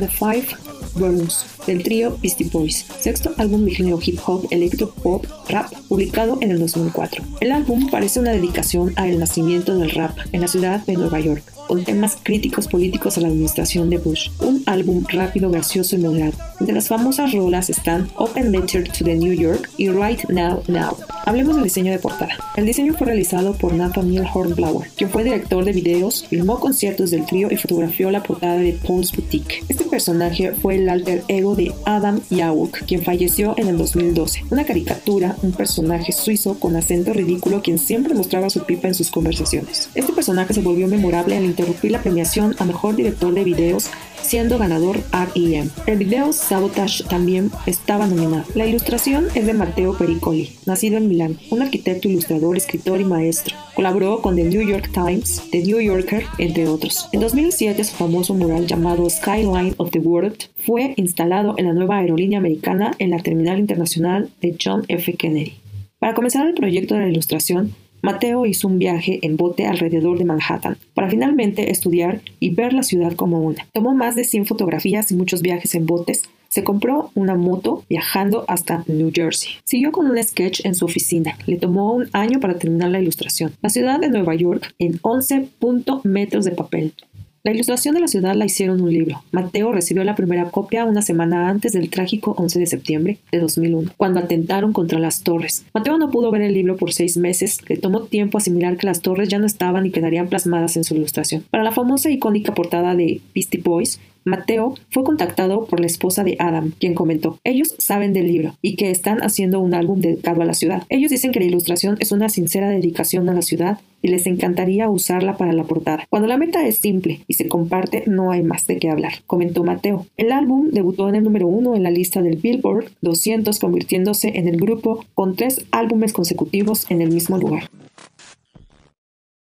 the Five Boroughs del trío Beastie Boys, sexto álbum de hip hop, electro pop, rap, publicado en el 2004. El álbum parece una dedicación al nacimiento del rap en la ciudad de Nueva York, con temas críticos políticos a la administración de Bush. Un álbum rápido, gracioso y moderado. Entre las famosas rolas están Open Letter to the New York y Right Now Now. Hablemos del diseño de portada. El diseño fue realizado por Nathaniel Hornblower, quien fue director de videos, filmó conciertos del trío y fotografió la portada de Paul's Boutique. Este personaje fue el alter ego de Adam Yawuk, quien falleció en el 2012. Una caricatura, un personaje suizo con acento ridículo quien siempre mostraba su pipa en sus conversaciones. Este personaje se volvió memorable al interrumpir la premiación a mejor director de videos siendo ganador R.E.M. El video Sabotage también estaba nominado. La ilustración es de Matteo Pericoli, nacido en Milán, un arquitecto, ilustrador, escritor y maestro. Colaboró con The New York Times, The New Yorker, entre otros. En 2007 su famoso mural llamado Skyline of the World fue instalado en la nueva aerolínea americana en la terminal internacional de John F. Kennedy. Para comenzar el proyecto de la ilustración, Mateo hizo un viaje en bote alrededor de Manhattan para finalmente estudiar y ver la ciudad como una. Tomó más de 100 fotografías y muchos viajes en botes. Se compró una moto viajando hasta New Jersey. Siguió con un sketch en su oficina. Le tomó un año para terminar la ilustración. La ciudad de Nueva York en 11 metros de papel. La ilustración de la ciudad la hicieron un libro. Mateo recibió la primera copia una semana antes del trágico 11 de septiembre de 2001, cuando atentaron contra las torres. Mateo no pudo ver el libro por seis meses, le tomó tiempo asimilar que las torres ya no estaban y quedarían plasmadas en su ilustración. Para la famosa icónica portada de Beastie Boys, Mateo fue contactado por la esposa de Adam, quien comentó, ellos saben del libro y que están haciendo un álbum dedicado a la ciudad. Ellos dicen que la ilustración es una sincera dedicación a la ciudad y les encantaría usarla para la portada. Cuando la meta es simple y se comparte, no hay más de qué hablar, comentó Mateo. El álbum debutó en el número uno en la lista del Billboard 200, convirtiéndose en el grupo con tres álbumes consecutivos en el mismo lugar.